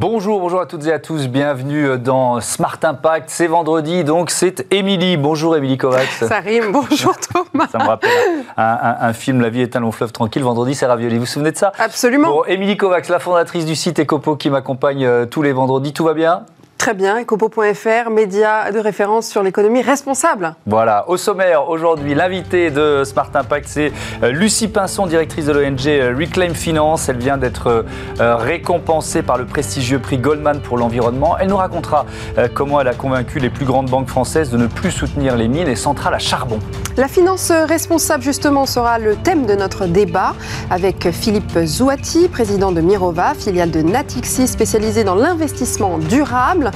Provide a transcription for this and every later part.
Bonjour, bonjour à toutes et à tous, bienvenue dans Smart Impact. C'est vendredi, donc c'est Émilie. Bonjour Émilie Kovacs. Ça rime, bonjour Thomas. Ça me rappelle un, film La vie est un long fleuve tranquille. Vendredi, c'est Ravioli. Vous vous souvenez de ça? Absolument. Bon, Émilie Kovacs, la fondatrice du site Ecopo qui m'accompagne euh, tous les vendredis. Tout va bien? Très bien, ecopo.fr, média de référence sur l'économie responsable. Voilà, au sommaire aujourd'hui, l'invité de Smart Impact, c'est euh, Lucie Pinson, directrice de l'ONG euh, Reclaim Finance. Elle vient d'être euh, récompensée par le prestigieux prix Goldman pour l'environnement. Elle nous racontera comment elle a convaincu les plus grandes banques françaises de ne plus soutenir les mines et centrales à charbon. La finance responsable, justement, sera le thème de notre débat avec Philippe Zouati, président de Mirova, filiale de Natixi, spécialisée dans l'investissement durable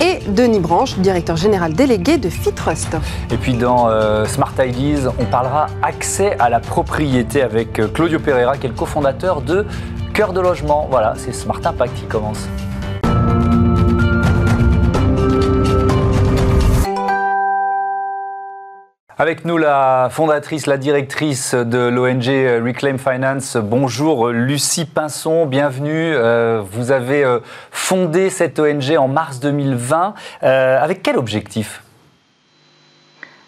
et Denis Branche, directeur général délégué de Fitrust. Et puis dans euh, Smart Ideas, on parlera accès à la propriété avec euh, Claudio Pereira, qui est le cofondateur de Cœur de Logement. Voilà, c'est Smart Impact qui commence. Avec nous, la fondatrice, la directrice de l'ONG Reclaim Finance. Bonjour, Lucie Pinson, bienvenue. Euh, vous avez euh, fondé cette ONG en mars 2020. Euh, avec quel objectif?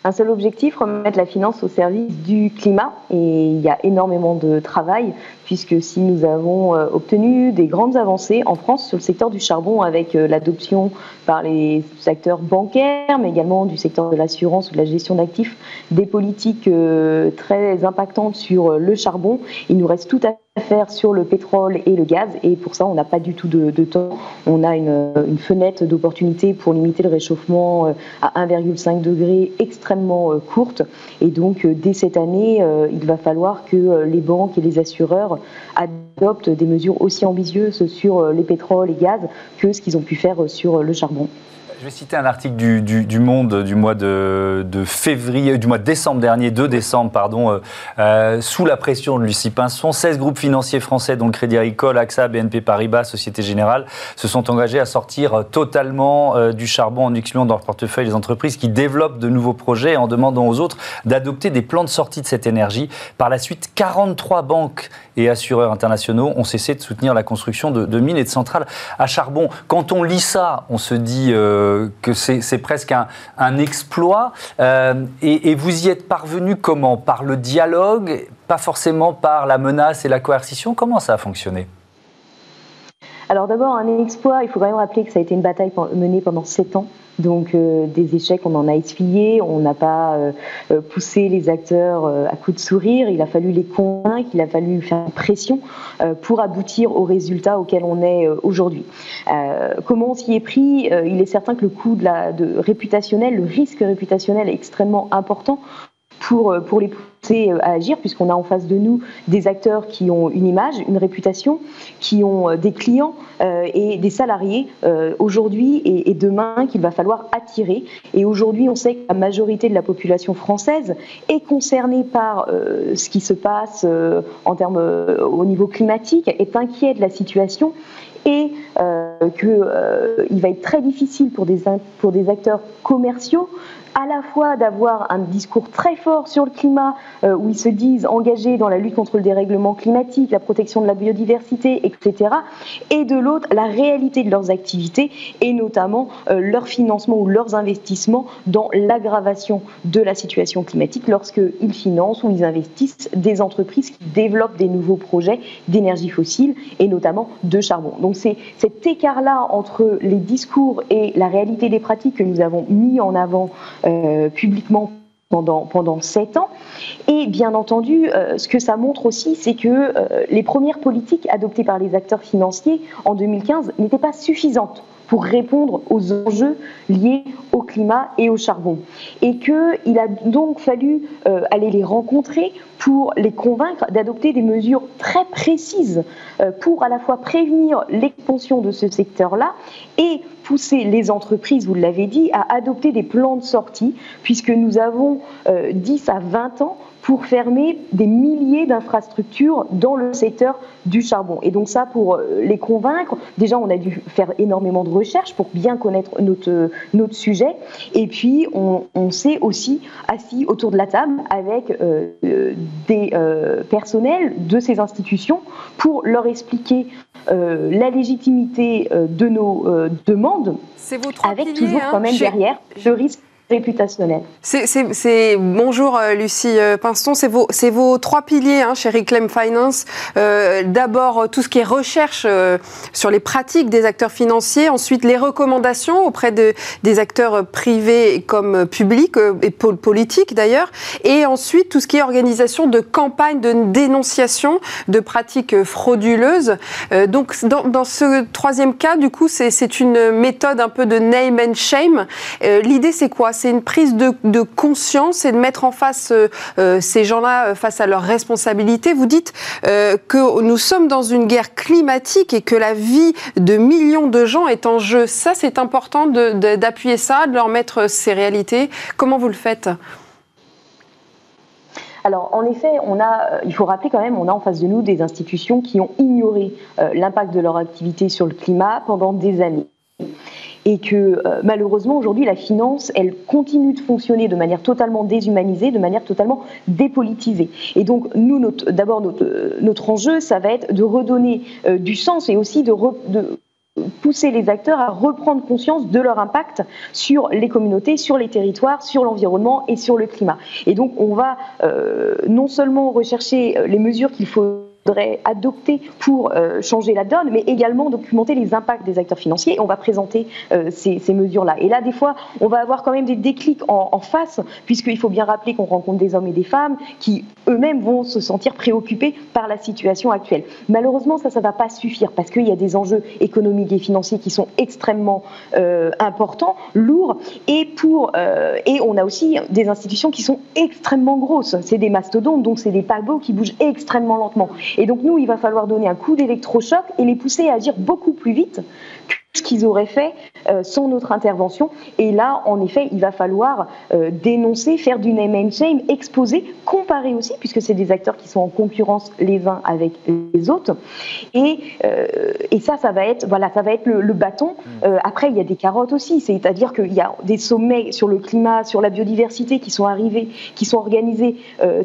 Un seul objectif, remettre la finance au service du climat. Et il y a énormément de travail, puisque si nous avons obtenu des grandes avancées en France sur le secteur du charbon avec l'adoption par les acteurs bancaires, mais également du secteur de l'assurance ou de la gestion d'actifs, des politiques euh, très impactantes sur euh, le charbon. Il nous reste tout à faire sur le pétrole et le gaz, et pour ça, on n'a pas du tout de, temps. On a une, fenêtre d'opportunité pour limiter le réchauffement euh, à 1,5 degré extrêmement courte, et donc dès cette année, il va falloir que les banques et les assureurs adoptent des mesures aussi ambitieuses sur les pétroles et gaz que ce qu'ils ont pu faire sur le charbon. Je vais citer un article du, Monde du mois de, février, du mois de décembre dernier, 2 décembre, pardon, euh, euh, sous la pression de Lucie Pinson, 16 groupes financiers français, dont le Crédit Agricole, AXA, BNP Paribas, Société Générale, se sont engagés à sortir euh, totalement du charbon en excluant dans leur portefeuille les entreprises qui développent de nouveaux projets en demandant aux autres d'adopter des plans de sortie de cette énergie. Par la suite, 43 banques et assureurs internationaux ont cessé de soutenir la construction de, mines et de centrales à charbon. Quand on lit ça, on se dit... que c'est presque un, exploit. Euh, et, vous y êtes parvenu comment? Par le dialogue, pas forcément par la menace et la coercition? Comment ça a fonctionné? Alors d'abord, un exploit, il faut quand même rappeler que ça a été une bataille menée pendant sept ans. Donc euh, des échecs, on en a essuyé, on n'a pas euh, euh, poussé les acteurs à coups de sourire, il a fallu les convaincre, il a fallu faire pression pour aboutir aux résultats auxquels on est aujourd'hui. comment on s'y est pris? Il est certain que le coût de la de réputationnel, le risque réputationnel est extrêmement important pour, pour les euh, à agir, puisqu'on a en face de nous des acteurs qui ont une image, une réputation, qui ont euh, des clients euh, et des salariés aujourd'hui et, demain qu'il va falloir attirer. Et aujourd'hui, on sait que la majorité de la population française est concernée par ce qui se passe en termes au niveau climatique, est inquiète de la situation et qu'il va être très difficile pour des, pour des acteurs commerciaux à la fois d'avoir un discours très fort sur le climat, euh, où ils se disent engagés dans la lutte contre le dérèglement climatique, la protection de la biodiversité, etc., et de l'autre, la réalité de leurs activités, et notamment euh, leur financement ou leurs investissements dans l'aggravation de la situation climatique lorsqu'ils financent ou ils investissent des entreprises qui développent des nouveaux projets d'énergie fossile, et notamment de charbon. Donc c'est cet écart-là entre les discours et la réalité des pratiques que nous avons mis en avant publiquement pendant, pendant sept ans. Et bien entendu, euh, ce que ça montre aussi, c'est que euh, les premières politiques adoptées par les acteurs financiers en 2015 n'étaient pas suffisantes pour répondre aux enjeux liés au climat et au charbon. Et qu'il a donc fallu aller les rencontrer pour les convaincre d'adopter des mesures très précises pour à la fois prévenir l'expansion de ce secteur-là et pousser les entreprises, vous l'avez dit, à adopter des plans de sortie, puisque nous avons 10 euh, à 20 ans pour fermer des milliers d'infrastructures dans le secteur du charbon. Et donc ça, pour euh, les convaincre, déjà on a dû faire énormément de recherches pour bien connaître notre, notre sujet. Et puis on, s'est aussi assis autour de la table avec euh, des personnels de ces institutions pour leur expliquer la légitimité de nos demandes. avec toujours quand hein. même derrière le risque réputationnel. C'est bonjour euh, Lucie euh, Pinston, c'est vos, vos trois piliers hein, chez Reclaim Finance. Euh, D'abord tout ce qui est recherche euh, sur les pratiques des acteurs financiers, ensuite les recommandations auprès de, des acteurs privés comme publics et politiques d'ailleurs, et ensuite tout ce qui est organisation de campagnes de dénonciation de pratiques frauduleuses. donc dans, dans, ce troisième cas, du coup, c'est une méthode un peu de name and shame. L'idée c'est quoi? C'est une prise de, conscience et de mettre en face euh, euh, ces gens-là euh, face à leurs responsabilités. Vous dites que nous sommes dans une guerre climatique et que la vie de millions de gens est en jeu. Ça, c'est important d'appuyer ça, de leur mettre ces réalités. Comment vous le faites? Alors, en effet, il faut rappeler quand même, on a en face de nous des institutions qui ont ignoré l'impact de leur activité sur le climat pendant des années et que euh, malheureusement aujourd'hui la finance elle continue de fonctionner de manière totalement déshumanisée, de manière totalement dépolitisée. Et donc nous d'abord notre, notre, enjeu ça va être de redonner euh, du sens et aussi de, pousser les acteurs à reprendre conscience de leur impact sur les communautés, sur les territoires, sur l'environnement et sur le climat. Et donc on va euh, non seulement rechercher les mesures qu'il faut adopter pour euh, changer la donne, mais également documenter les impacts des acteurs financiers. On va présenter euh, ces, mesures-là. Et là, des fois, on va avoir quand même des déclics en, face, puisqu'il faut bien rappeler qu'on rencontre des hommes et des femmes qui eux-mêmes vont se sentir préoccupés par la situation actuelle. Malheureusement, ça, ça ne va pas suffire, parce qu'il y a des enjeux économiques et financiers qui sont extrêmement euh, importants, lourds, et, pour, et on a aussi des institutions qui sont extrêmement grosses. C'est des mastodontes, donc c'est des paquebots qui bougent extrêmement lentement. Et donc nous, il va falloir donner un coup d'électrochoc et les pousser à agir beaucoup plus vite que ce qu'ils auraient fait euh, sans notre intervention. Et là, en effet, il va falloir euh, dénoncer, faire du name and shame, exposer, comparer aussi, puisque c'est des acteurs qui sont en concurrence les uns avec les autres. Et, euh, et ça, ça va être, voilà, ça va être le, le bâton. Mmh. après, il y a des carottes aussi, c'est-à-dire qu'il y a des sommets sur le climat, sur la biodiversité qui sont arrivés, qui sont organisés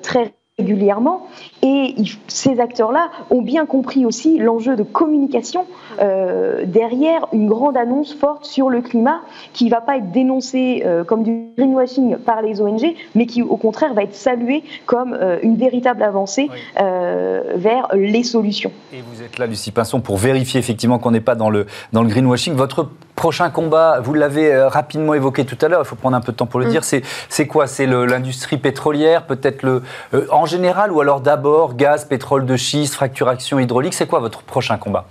très régulièrement. Et ces acteurs-là ont bien compris aussi l'enjeu de communication euh, derrière une grande annonce forte sur le climat qui ne va pas être dénoncée euh, comme du greenwashing par les ONG, mais qui au contraire va être saluée comme euh, une véritable avancée vers les solutions. Et vous êtes là, Lucie Pinson, pour vérifier effectivement qu'on n'est pas dans le, dans le greenwashing. Votre prochain combat, vous l'avez rapidement évoqué tout à l'heure, il faut prendre un peu de temps pour le mm. dire, c'est quoi? C'est l'industrie pétrolière, peut-être le en général, ou alors d'abord gaz, pétrole de schiste, fracturation hydraulique C'est quoi votre prochain combat?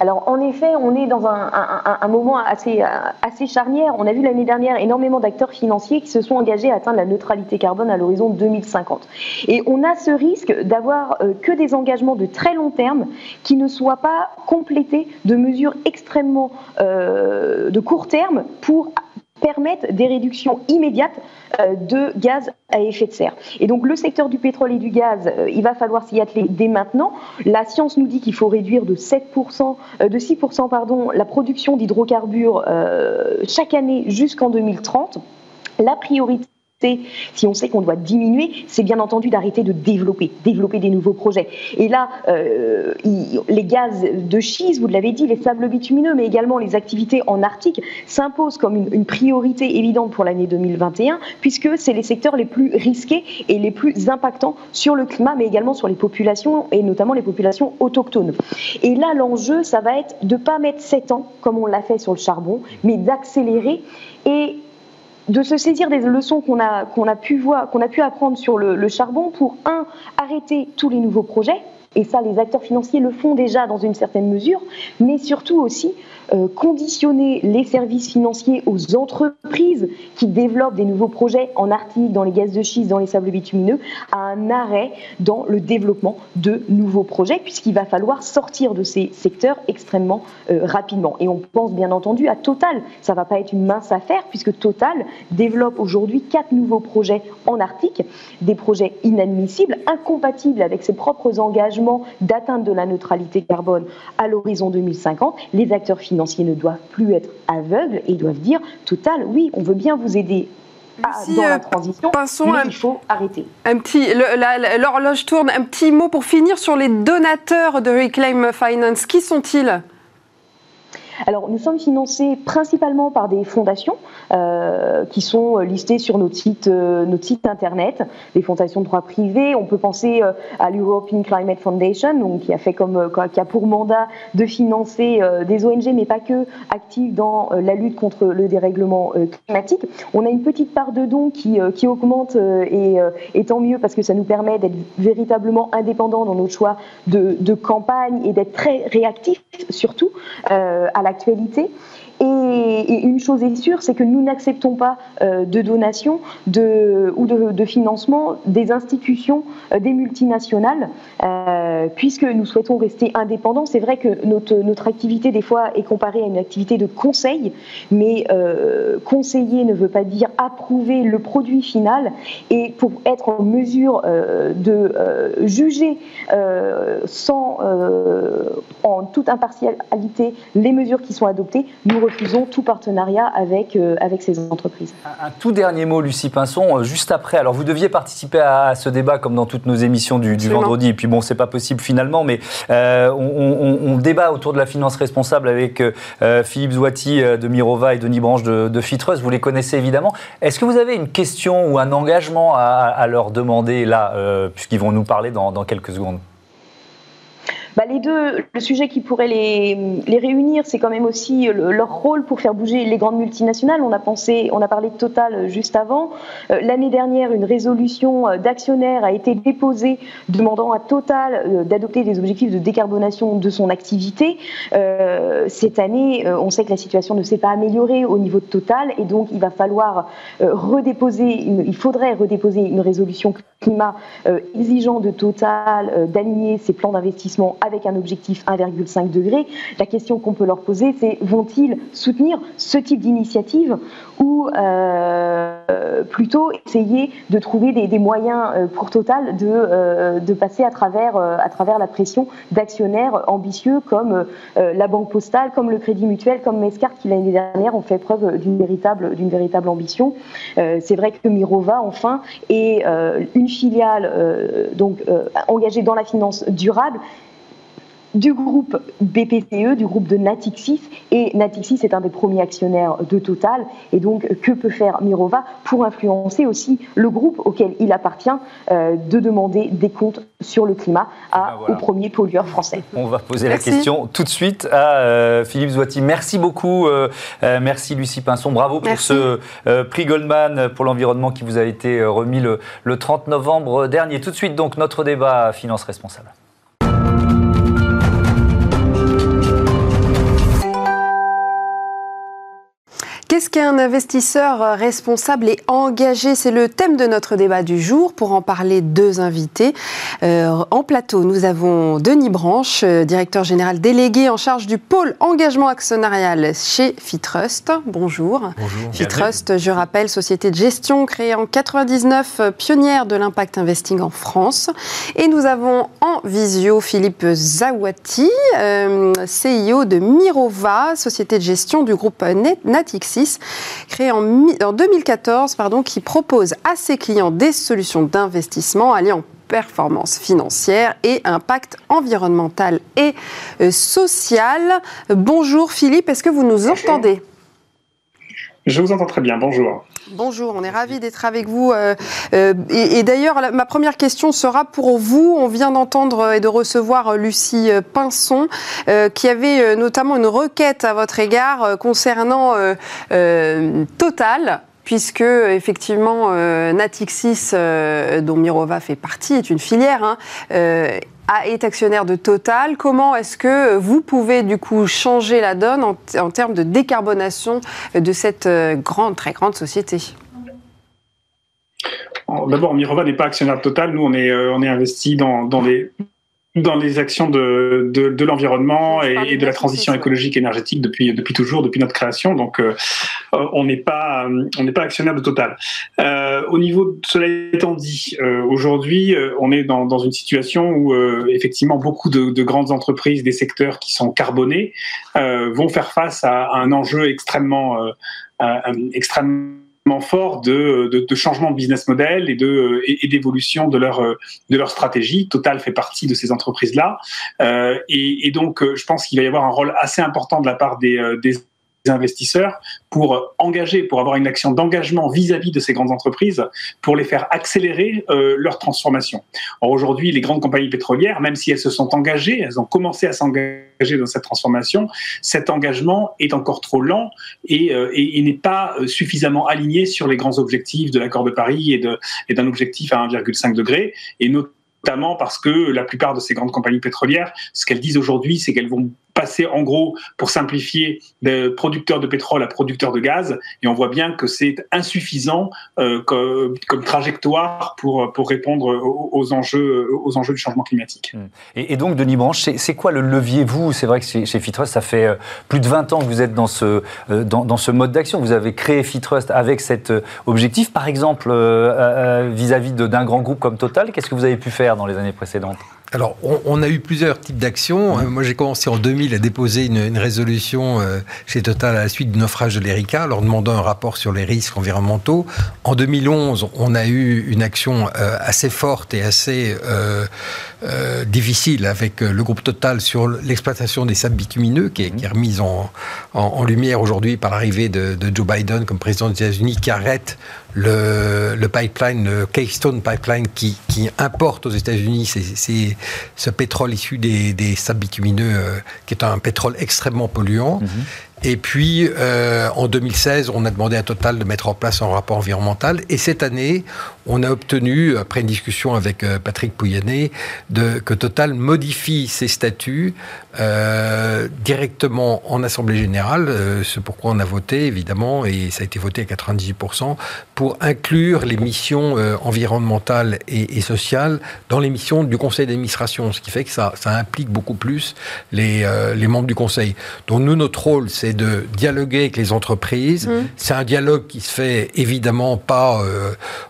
Alors en effet, on est dans un, moment assez, assez charnière. On a vu l'année dernière énormément d'acteurs financiers qui se sont engagés à atteindre la neutralité carbone à l'horizon 2050. Et on a ce risque d'avoir euh, que des engagements de très long terme qui ne soient pas complétés de mesures extrêmement euh, de court terme pour permettent des réductions immédiates euh, de gaz à effet de serre. Et donc le secteur du pétrole et du gaz, euh, il va falloir s'y atteler dès maintenant. La science nous dit qu'il faut réduire de 7%, euh, de 6% pardon, la production d'hydrocarbures chaque année jusqu'en 2030. La priorité si on sait qu'on doit diminuer, c'est bien entendu d'arrêter de développer, développer des nouveaux projets. Et là, euh, les gaz de schiste, vous l'avez dit, les sables bitumineux, mais également les activités en Arctique s'imposent comme une, priorité évidente pour l'année 2021, puisque c'est les secteurs les plus risqués et les plus impactants sur le climat, mais également sur les populations, et notamment les populations autochtones. Et là, l'enjeu, ça va être de ne pas mettre 7 ans, comme on l'a fait sur le charbon, mais d'accélérer et de se saisir des leçons qu'on a, qu'on a, pu voir, qu'on a pu apprendre sur le, charbon pour, un, arrêter tous les nouveaux projets, et ça les acteurs financiers le font déjà dans une certaine mesure, mais surtout aussi euh, conditionner les services financiers aux entreprises qui développent des nouveaux projets en Arctique, dans les gaz de schiste, dans les sables bitumineux, à un arrêt dans le développement de nouveaux projets, puisqu'il va falloir sortir de ces secteurs extrêmement euh, rapidement. Et on pense bien entendu à Total. Ça ne va pas être une mince affaire, puisque Total développe aujourd'hui quatre nouveaux projets en Arctique, des projets inadmissibles, incompatibles avec ses propres engagements d'atteinte de la neutralité carbone à l'horizon 2050. Les acteurs financiers ne doivent plus être aveugles et doivent dire Total, oui, on veut bien vous aider dans la euh, transition, mais il faut arrêter. Un petit, l'horloge tourne. Un petit mot pour finir sur les donateurs de Reclaim Finance. Qui sont-ils? Alors, nous sommes financés principalement par des fondations euh, qui sont listées sur notre site, euh, notre site internet, des fondations de droit privé. On peut penser euh, à l'European Climate Foundation, qui a pour mandat de financer des ONG, mais pas que, actives dans la lutte contre le dérèglement climatique. On a une petite part de dons qui, qui augmente et, et, tant mieux parce que ça nous permet d'être véritablement indépendants dans notre choix de, de campagne et d'être très réactifs surtout à la l'actualité. Et, une chose est sûre, c'est que nous n'acceptons pas euh, de donations ou de, financement des institutions, euh, des multinationales, euh, puisque nous souhaitons rester indépendants. C'est vrai que notre, notre activité, des fois, est comparée à une activité de conseil, mais conseiller ne veut pas dire approuver le produit final. Et pour être en mesure de juger sans, en toute impartialité les mesures qui sont adoptées, nous refusons tout partenariat avec, euh, avec ces entreprises. Un, tout dernier mot, Lucie Pinson, euh, juste après. Alors, vous deviez participer à, ce débat comme dans toutes nos émissions du, vendredi. Et puis, bon, c'est pas possible finalement, mais euh, on, débat autour de la finance responsable avec Philippe Zouati de Mirova et Denis Branche de, de Fitreuse. Vous les connaissez évidemment. Est-ce que vous avez une question ou un engagement à, leur demander là, puisqu'ils vont nous parler dans quelques secondes? Bah, les deux, le sujet qui pourrait les, réunir, c'est quand même aussi leur rôle pour faire bouger les grandes multinationales. On a parlé de Total juste avant. Euh, l'année dernière, une résolution euh, d'actionnaires a été déposée demandant à Total euh, d'adopter des objectifs de décarbonation de son activité. cette année, on sait que la situation ne s'est pas améliorée au niveau de Total et donc il va falloir redéposer, il faudrait redéposer une résolution climat exigeant de Total d'aligner ses plans d'investissement avec un objectif 1,5 degré. La question qu'on peut leur poser, c'est vont-ils soutenir ce type d'initiative ou euh, plutôt essayer de trouver des, moyens euh, pour Total de, euh, de passer à travers, à travers la pression d'actionnaires ambitieux comme la Banque Postale, comme le Crédit Mutuel, comme Mescart qui l'année dernière ont fait preuve d'une véritable, d'une véritable ambition. c'est vrai que Mirova, enfin, est une filiale donc engagée dans la finance durable du groupe BPCE, du groupe de Natixis. Et Natixis est un des premiers actionnaires de Total. Et donc, que peut faire Mirova pour influencer aussi le groupe auquel il appartient euh, de demander des comptes sur le climat à, eh ben au premier pollueur français On va poser la question tout de suite à euh, Philippe Zouati. Merci beaucoup. Euh, merci Lucie Pinson. Bravo pour ce prix Goldman pour l'environnement qui vous a été remis le, le 30 novembre dernier. Tout de suite, donc, notre débat finance responsable. Qu'est-ce qu'un investisseur responsable et engagé? C'est le thème de notre débat du jour. Pour en parler, deux invités. Euh, en plateau, nous avons Denis Branche, euh, directeur général délégué en charge du pôle engagement actionnarial chez Fitrust. Bonjour. Bonjour. Fitrust, je rappelle, société de gestion créée en 99, euh, pionnière de l'impact investing en France. Et nous avons en visio Philippe Zawati, CIO de Mirova, société de gestion du groupe Créé en, 2014, pardon, qui propose à ses clients des solutions d'investissement alliant performance financière et impact environnemental et euh, social. Bonjour Philippe, est-ce que vous nous entendez? Je vous entends très bien, bonjour. Bonjour, on est ravis d'être avec vous. Euh, euh, et, d'ailleurs, ma première question sera pour vous. On vient d'entendre et de recevoir Lucie Pinson, euh, qui avait notamment une requête à votre égard concernant Total puisque effectivement Natixis, dont Mirova fait partie, est une filière, hein, est actionnaire de Total. Comment est-ce que vous pouvez du coup changer la donne en, termes de décarbonation de cette euh, grande, très grande société? D'abord, Mirova n'est pas actionnaire total. Nous, on est, est investi dans, dans dans les actions de, de, de l'environnement et, de la transition écologique et énergétique depuis, depuis toujours, depuis notre création. Donc, euh, on n'est pas, on n'est pas actionnaire de Total. Euh, au niveau de cela étant dit, euh, aujourd'hui, euh, on est dans, dans, une situation où effectivement beaucoup de, de, grandes entreprises des secteurs qui sont carbonés vont faire face à, à un enjeu extrêmement, extrêmement fort de, de, changement de business model et de et, d'évolution de leur de leur stratégie. Total fait partie de ces entreprises là, euh, et, et, donc je pense qu'il va y avoir un rôle assez important de la part des, des investisseurs pour engager, pour avoir une action d'engagement vis-à-vis de ces grandes entreprises, pour les faire accélérer euh, leur transformation. Or aujourd'hui, les grandes compagnies pétrolières, même si elles se sont engagées, elles ont commencé à s'engager dans cette transformation, cet engagement est encore trop lent et, euh, n'est pas euh, suffisamment aligné sur les grands objectifs de l'accord de Paris et d'un objectif à 1,5 degré, et notamment parce que la plupart de ces grandes compagnies pétrolières, ce qu'elles disent aujourd'hui, c'est qu'elles vont passer en gros, pour simplifier, de producteurs de pétrole à producteurs de gaz. Et on voit bien que c'est insuffisant euh, comme, trajectoire pour, pour répondre aux, enjeux, aux enjeux du changement climatique. Mmh. Et, donc, Denis Branche, c'est quoi le levier, vous? C'est vrai que chez, Fitrust, ça fait euh, plus de 20 ans que vous êtes dans ce, euh, dans, ce mode d'action. Vous avez créé Fitrust avec cet objectif. Par exemple, vis-à-vis -vis d'un grand groupe comme Total, qu'est-ce que vous avez pu faire dans les années précédentes? Alors, on, on, a eu plusieurs types d'actions. Mmh. Moi, j'ai commencé en 2000 à déposer une, une résolution euh, chez Total à la suite du naufrage de l'Erika, leur demandant un rapport sur les risques environnementaux. En 2011, on a eu une action euh, assez forte et assez euh, euh difficile avec euh, le groupe Total sur l'exploitation des sables bitumineux, qui est, qui est remise en, en, en lumière aujourd'hui par l'arrivée de, de, Joe Biden comme président des États-Unis, qui arrête le, le, pipeline, le Keystone Pipeline, qui, qui importe aux États-Unis c'est ce pétrole issu des, des sables bitumineux, euh, qui est un pétrole extrêmement polluant. Mm -hmm. Et puis, euh, en 2016, on a demandé à Total de mettre en place un rapport environnemental. Et cette année, on a obtenu, après une discussion avec euh, Patrick Pouyanné, de, que Total modifie ses statuts euh, directement en Assemblée générale, euh, ce pourquoi on a voté, évidemment, et ça a été voté à 98%, pour inclure les missions euh, environnementales et, et, sociales dans les missions du conseil d'administration, ce qui fait que ça, ça implique beaucoup plus les, les membres du conseil. Donc nous, notre rôle, c'est de dialoguer avec les entreprises. Mmh. C'est un dialogue qui se fait évidemment pas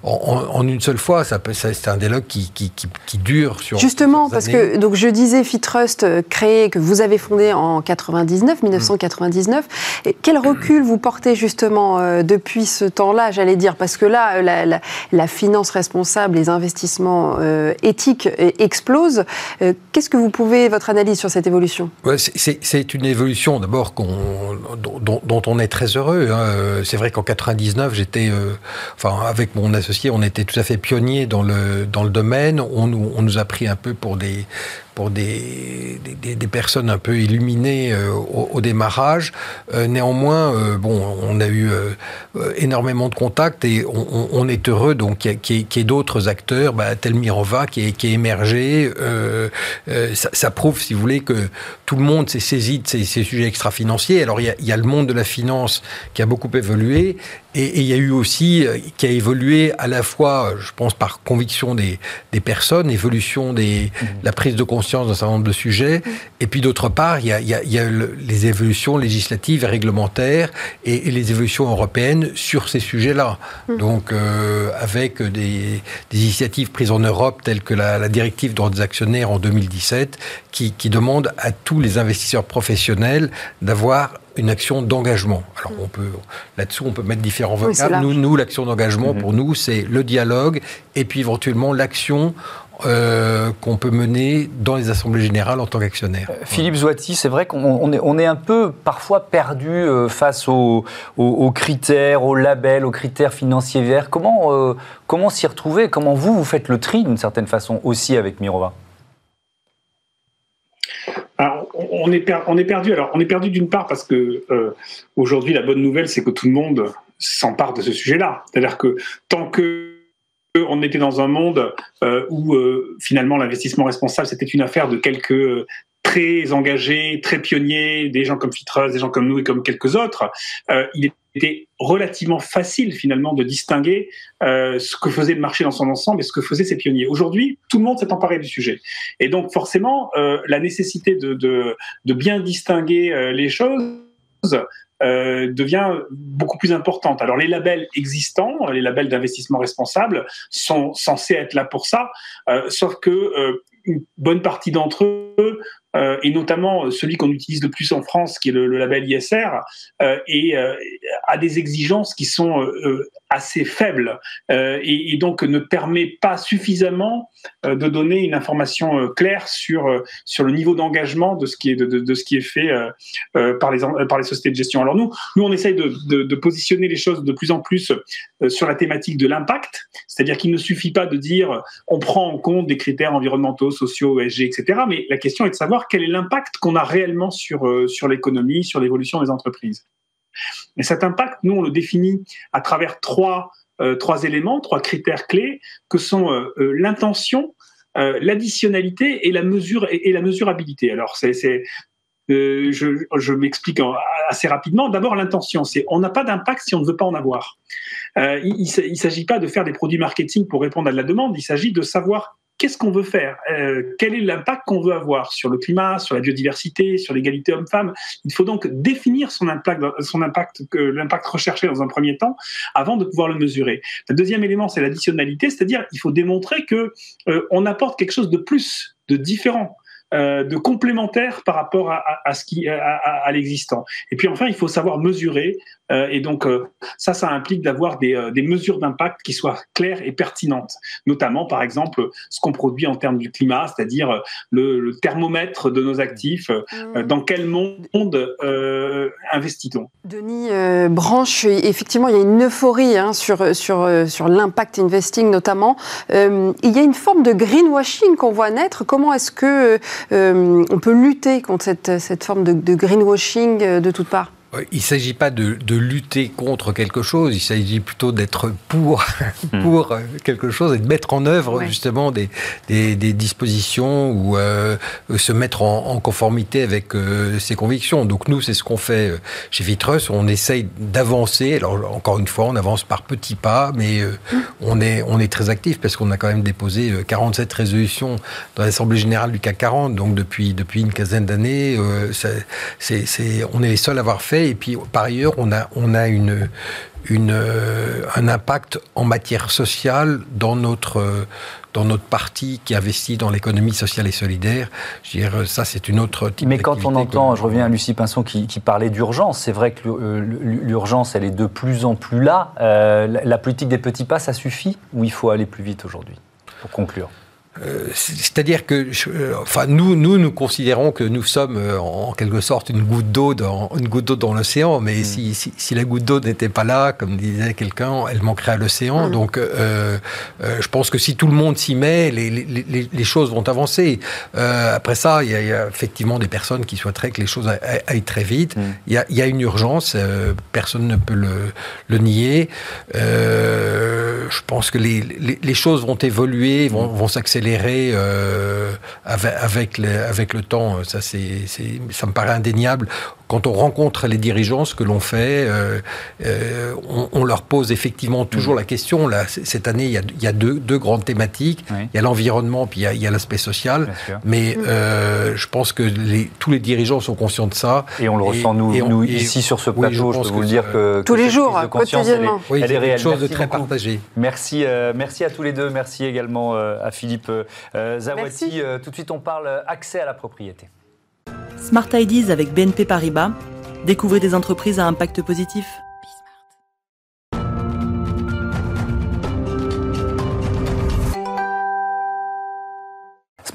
en, en, une seule fois. Ça c'est un dialogue qui, qui, qui, qui dure sur. Justement, parce années. que donc je disais Fitrust euh, créé que vous avez fondé en 99, 1999. Mmh. Et quel recul vous portez justement euh, depuis ce temps-là, j'allais dire, parce que là, la, la, la, finance responsable, les investissements euh, éthiques euh, explosent. Euh, qu'est-ce que vous pouvez, votre analyse sur cette évolution? Ouais, C'est une évolution d'abord dont, dont, on est très heureux. Hein. C'est vrai qu'en 99, j'étais, euh, enfin, avec mon associé, on était tout à fait pionnier dans le dans le domaine. On, on nous a pris un peu pour des pour des, des, des, personnes un peu illuminées euh, au, au, démarrage. Euh, néanmoins, euh, bon, on a eu énormément de contacts et on, on est heureux donc qu'il y ait, qu d'autres acteurs, bah, tel Mirova qui est, qui est émergé. Ça, ça, prouve, si vous voulez, que tout le monde s'est saisi de ces, ces sujets extra-financiers. Alors il y, a, il y, a, le monde de la finance qui a beaucoup évolué et, et il y a eu aussi qui a évolué à la fois, je pense, par conviction des, des personnes, évolution des mmh. la prise de conscience conscience d'un certain nombre de sujets. Et puis d'autre part, il y a, il y a, il y a le, les évolutions législatives et réglementaires et, et, les évolutions européennes sur ces sujets-là. Mmh. Donc euh, avec des, des, initiatives prises en Europe telles que la, la directive droits des actionnaires en 2017 qui, qui demande à tous les investisseurs professionnels d'avoir une action d'engagement. Alors on peut là-dessous on peut mettre différents vocables. Oui, nous, nous l'action d'engagement mmh. pour nous c'est le dialogue et puis éventuellement l'action euh, qu'on peut mener dans les assemblées générales en tant qu'actionnaire. Euh, Philippe Zoati, c'est vrai qu'on est, on est, un peu parfois perdu euh, face aux, aux, aux, critères, aux labels, aux critères financiers verts. Comment, euh, comment s'y retrouver? Comment vous, vous faites le tri d'une certaine façon aussi avec Mirova? Alors, on est, per, on est perdu. Alors, on est perdu d'une part parce que euh, aujourd'hui, la bonne nouvelle, c'est que tout le monde s'empare de ce sujet-là. C'est-à-dire que tant que on était dans un monde euh, où euh, finalement l'investissement responsable c'était une affaire de quelques très engagés, très pionniers, des gens comme Fitreuse, des gens comme nous et comme quelques autres, euh, il était relativement facile finalement de distinguer euh, ce que faisait le marché dans son ensemble et ce que faisaient ces pionniers. Aujourd'hui, tout le monde s'est emparé du sujet. Et donc forcément, euh, la nécessité de, bien distinguer euh, les choses euh, devient beaucoup plus importante. Alors les labels existants, les labels d'investissement responsable, sont censés être là pour ça, euh, sauf que euh, une bonne partie d'entre eux euh, et notamment celui qu'on utilise le plus en France, qui est le, label ISR, euh, et euh, a des exigences qui sont assez faibles et, donc ne permet pas suffisamment de donner une information claire sur sur le niveau d'engagement de ce qui est de, ce qui est fait par les par les sociétés de gestion. Alors nous nous on essaye de, de positionner les choses de plus en plus sur la thématique de l'impact, c'est-à-dire qu'il ne suffit pas de dire on prend en compte des critères environnementaux, sociaux, ESG, etc. Mais la question est de savoir quel est l'impact qu'on a réellement sur, euh, sur l'économie, sur l'évolution des entreprises. Et cet impact, nous, on le définit à travers trois, euh, trois éléments, trois critères clés, que sont euh, l'intention, l'additionnalité et la mesure et, la mesurabilité. Alors, c'est, je, m'explique assez rapidement. D'abord, l'intention, c'est on n'a pas d'impact si on ne veut pas en avoir. il ne s'agit pas de faire des produits marketing pour répondre à de la demande, il s'agit de savoir qu'est-ce qu'on veut faire? Euh, Quel est l'impact qu'on veut avoir sur le climat, sur la biodiversité, sur l'égalité homme-femme? Il faut donc définir son impact, son impact, l'impact recherché dans un premier temps, avant de pouvoir le mesurer. Le deuxième élément, c'est l'additionnalité, c'est-à-dire il faut démontrer que euh, on apporte quelque chose de plus, de différent. Euh, de complémentaire par rapport à, à, ce qui à, à l'existant. Et puis enfin, il faut savoir mesurer. Euh, et donc euh, ça, ça implique d'avoir des, des, mesures d'impact qui soient claires et pertinentes. Notamment, par exemple, ce qu'on produit en termes du climat, c'est-à-dire le, le, thermomètre de nos actifs. Mmh. Dans quel monde investit-on? Denis Branche, effectivement, il y a une euphorie hein, sur sur sur l'impact investing notamment. il y a une forme de greenwashing qu'on voit naître. Comment est-ce que euh, on peut lutter contre cette, cette forme de, de greenwashing euh, de toutes parts il ne s'agit pas de, de, lutter contre quelque chose, il s'agit plutôt d'être pour, hmm. pour euh, quelque chose et de mettre en œuvre justement des, des, des, dispositions ou euh, se mettre en, en conformité avec euh, ses convictions. Donc nous, c'est ce qu'on fait euh, chez Vitrus, on essaye d'avancer. Alors encore une fois, on avance par petits pas, mais euh, hmm. on, est, on est très actif parce qu'on a quand même déposé 47 résolutions dans l'Assemblée générale du CAC 40, donc depuis, depuis une quinzaine d'années, c'est, on est les seuls à avoir fait et puis, par ailleurs, on a, on a une, une, euh, un impact en matière sociale dans notre, dans notre parti qui investit dans l'économie sociale et solidaire. Je veux dire, ça, c'est une autre type Mais quand on entend, je reviens à Lucie Pinson qui, qui parlait d'urgence, c'est vrai que euh, l'urgence, elle est de plus en plus là. Euh, la politique des petits pas, ça suffit ou il faut aller plus vite aujourd'hui Pour conclure? Euh, c'est-à-dire que, euh, enfin, nous, nous, nous considérons que nous sommes euh, en quelque sorte une goutte d'eau dans une goutte d'eau dans l'océan. Mais mm. si, si, si, la goutte d'eau n'était pas là, comme disait quelqu'un, elle manquerait à l'océan. Mm. Donc, euh, euh, je pense que si tout le monde s'y met, les, les, les, choses vont avancer. Euh, après ça, il y, a, il y, a effectivement des personnes qui souhaiteraient que les choses aillent très vite. Mm. Il, y a, il, y a, une urgence, personne ne peut le, le nier. Je pense que les, les, choses vont évoluer, vont, vont s'accélérer euh, avec, avec, le, avec le temps. Ça, c'est, ça me paraît indéniable quand on rencontre les dirigeants, ce que l'on fait, euh, euh, on, on, leur pose effectivement toujours mmh. la question. Là, cette année, il y a, il y a deux, deux, grandes thématiques. Oui. Il y a l'environnement, puis il y a, l'aspect social. Mais mmh. euh, je pense que les, tous les dirigeants sont conscients de ça. Et on le et, ressent, nous, on, nous ici sur ce plateau, oui, je, je peux vous le dire que, tous que les jours, quotidiennement. Elle est, oui, elle est réelle. chose merci de très beaucoup. partagée. Merci, euh, merci à tous les deux. Merci également euh, à Philippe euh, Zawati. tout de suite, on parle accès à la propriété. Smart Ideas avec BNP Paribas. Découvrez des entreprises à impact positif.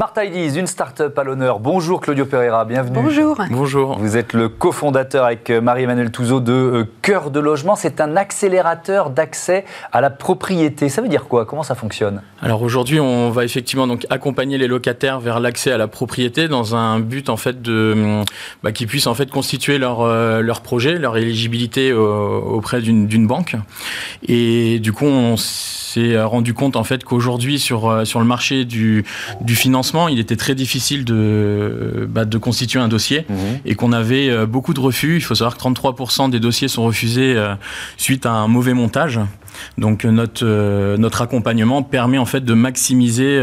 Smart Ideas, une start-up à l'honneur. Bonjour Claudio Pereira, bienvenue. Bonjour. Bonjour. Vous êtes le cofondateur avec euh, Marie-Emmanuel Touzeau de euh, Cœur de Logement. C'est un accélérateur d'accès à la propriété. Ça veut dire quoi? Comment ça fonctionne? Alors aujourd'hui, on va effectivement donc accompagner les locataires vers l'accès à la propriété dans un but en fait de bah, qu'ils puissent en fait constituer leur euh, leur projet, leur éligibilité euh, auprès d'une banque. Et du coup, on s'est rendu compte en fait qu'aujourd'hui sur sur le marché du du financement, il était très difficile de bah, de constituer un dossier mhm. et qu'on avait beaucoup de refus. Il faut savoir que 33% des dossiers sont refusés suite à un mauvais montage. Donc notre, notre accompagnement permet en fait de maximiser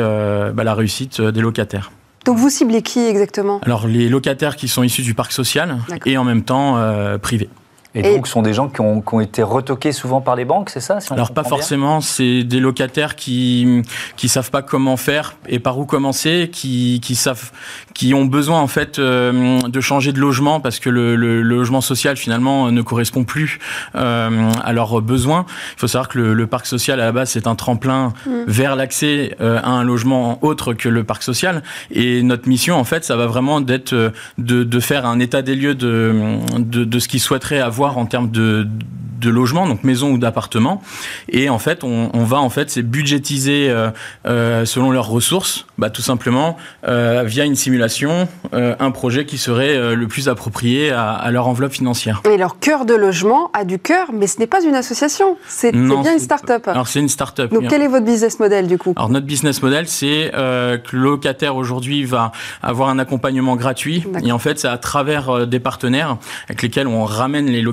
bah, la réussite des locataires. Donc vous ciblez qui exactement? Alors les locataires qui sont issus du parc social et en même temps euh, privés. Et, donc, ce sont des gens qui ont, qui ont, été retoqués souvent par les banques, c'est ça Alors, pas forcément. C'est des locataires qui qui savent pas comment faire et par où commencer, qui, qui savent, qui ont besoin en fait euh, de changer de logement parce que le, le, logement social finalement ne correspond plus euh, à leurs besoins. Il faut savoir que le, le parc social à la base c'est un tremplin mm. vers l'accès euh, à un logement autre que le parc social. Et notre mission en fait, ça va vraiment d'être de, de faire un état des lieux de, de, de ce qu'ils souhaiteraient avoir en termes de, de logement, donc maison ou d'appartement. Et en fait, on, va en fait c'est budgétiser euh, euh, selon leurs ressources, bah, tout simplement euh, via une simulation, un projet qui serait le plus approprié à, leur enveloppe financière. Et leur cœur de logement a du cœur, mais ce n'est pas une association, c'est bien une start-up. Alors c'est une start-up. Donc quel est votre business model du coup? Alors notre business model, c'est que le locataire aujourd'hui va avoir un accompagnement gratuit, et en fait c'est à travers des partenaires avec lesquels on ramène les locataires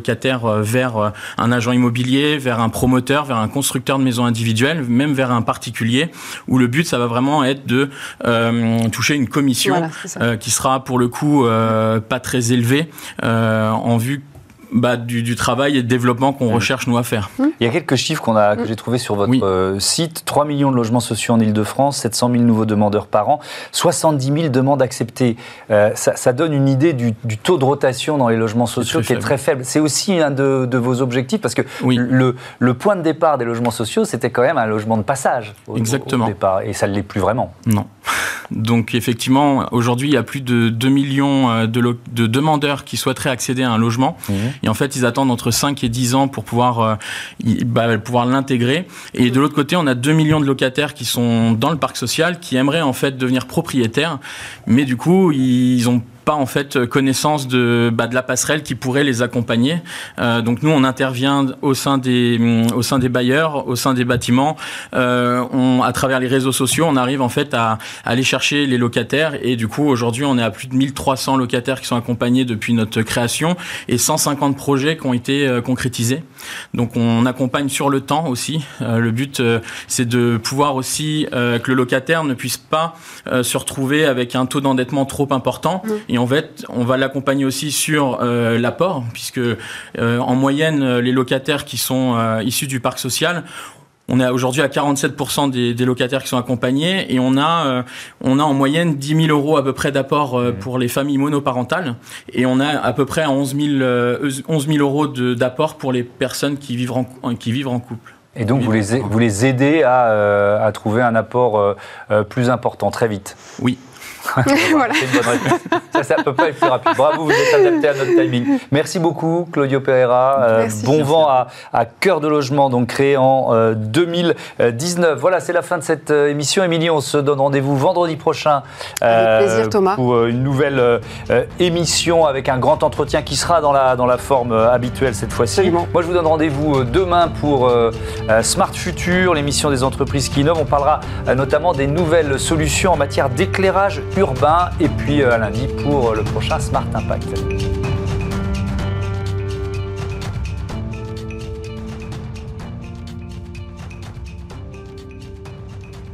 vers un agent immobilier, vers un promoteur, vers un constructeur de maisons individuelles, même vers un particulier, où le but, ça va vraiment être de euh, toucher une commission euh, qui sera pour le coup euh, pas très élevée en vue bah, du, travail et de développement qu'on mmh. recherche nous à faire. Mmh. Il y a quelques chiffres qu'on a, que mmh. j'ai trouvés sur votre euh, site. 3 millions de logements sociaux en Ile-de-France, 700 000 nouveaux demandeurs par an, 70 000 demandes acceptées. Euh, ça, donne une idée du, taux de rotation dans les logements sociaux qui est très faible. C'est aussi un de, vos objectifs parce que le, le, point de départ des logements sociaux, c'était quand même un logement de passage au, Exactement. départ. Et ça ne l'est plus vraiment. Non. Donc effectivement, aujourd'hui, il y a plus de 2 millions euh, de, de demandeurs qui souhaiteraient accéder à un logement. Et en fait, ils attendent entre 5 et 10 ans pour pouvoir, euh, bah, pouvoir l'intégrer. Et de l'autre côté, on a 2 millions de locataires qui sont dans le parc social, qui aimeraient en fait devenir propriétaires. Mais du coup, ils ont pas en fait connaissance de, bah, de la passerelle qui pourrait les accompagner. Euh, donc nous, on intervient au sein des, au sein des bailleurs, au sein des bâtiments. Euh, on, à travers les réseaux sociaux, on arrive en fait à, aller chercher les locataires. Et du coup, aujourd'hui, on est à plus de 1300 locataires qui sont accompagnés depuis notre création et 150 projets qui ont été euh, concrétisés. Donc on accompagne sur le temps aussi. Euh, le but, euh, c'est de pouvoir aussi que le locataire ne puisse pas se retrouver avec un taux d'endettement trop important. Mmh. Et en fait, on va l'accompagner aussi sur euh, l'apport, puisque euh, en moyenne, euh, les locataires qui sont issus du parc social on est aujourd'hui à 47% des, locataires qui sont accompagnés et on a, on a en moyenne 10 000 euros à peu près d'apport mmh. pour les familles monoparentales et on a à peu près 11 000, euros d'apport pour les personnes qui vivent en, qui vivent en couple. Et donc vous les, vous les aidez à, à trouver un apport plus important très vite? Oui. voilà. Ça, ça peut pas être plus rapide. Bravo, vous êtes adapté à notre timing. Merci beaucoup, Claudio Pereira. Euh, bon vent à, à, Cœur de Logement, donc créé en 2019. Euh, voilà, c'est la fin de cette euh, émission. Émilie, on se donne rendez-vous vendredi prochain. Avec plaisir, Thomas. Pour une nouvelle émission avec un grand entretien qui sera dans la, dans la forme habituelle cette fois-ci. Moi, je vous donne rendez-vous demain pour Smart Future, l'émission des entreprises qui innovent. On parlera notamment des nouvelles solutions en matière d'éclairage urbain. Et puis euh, à lundi pour le prochain Smart Impact.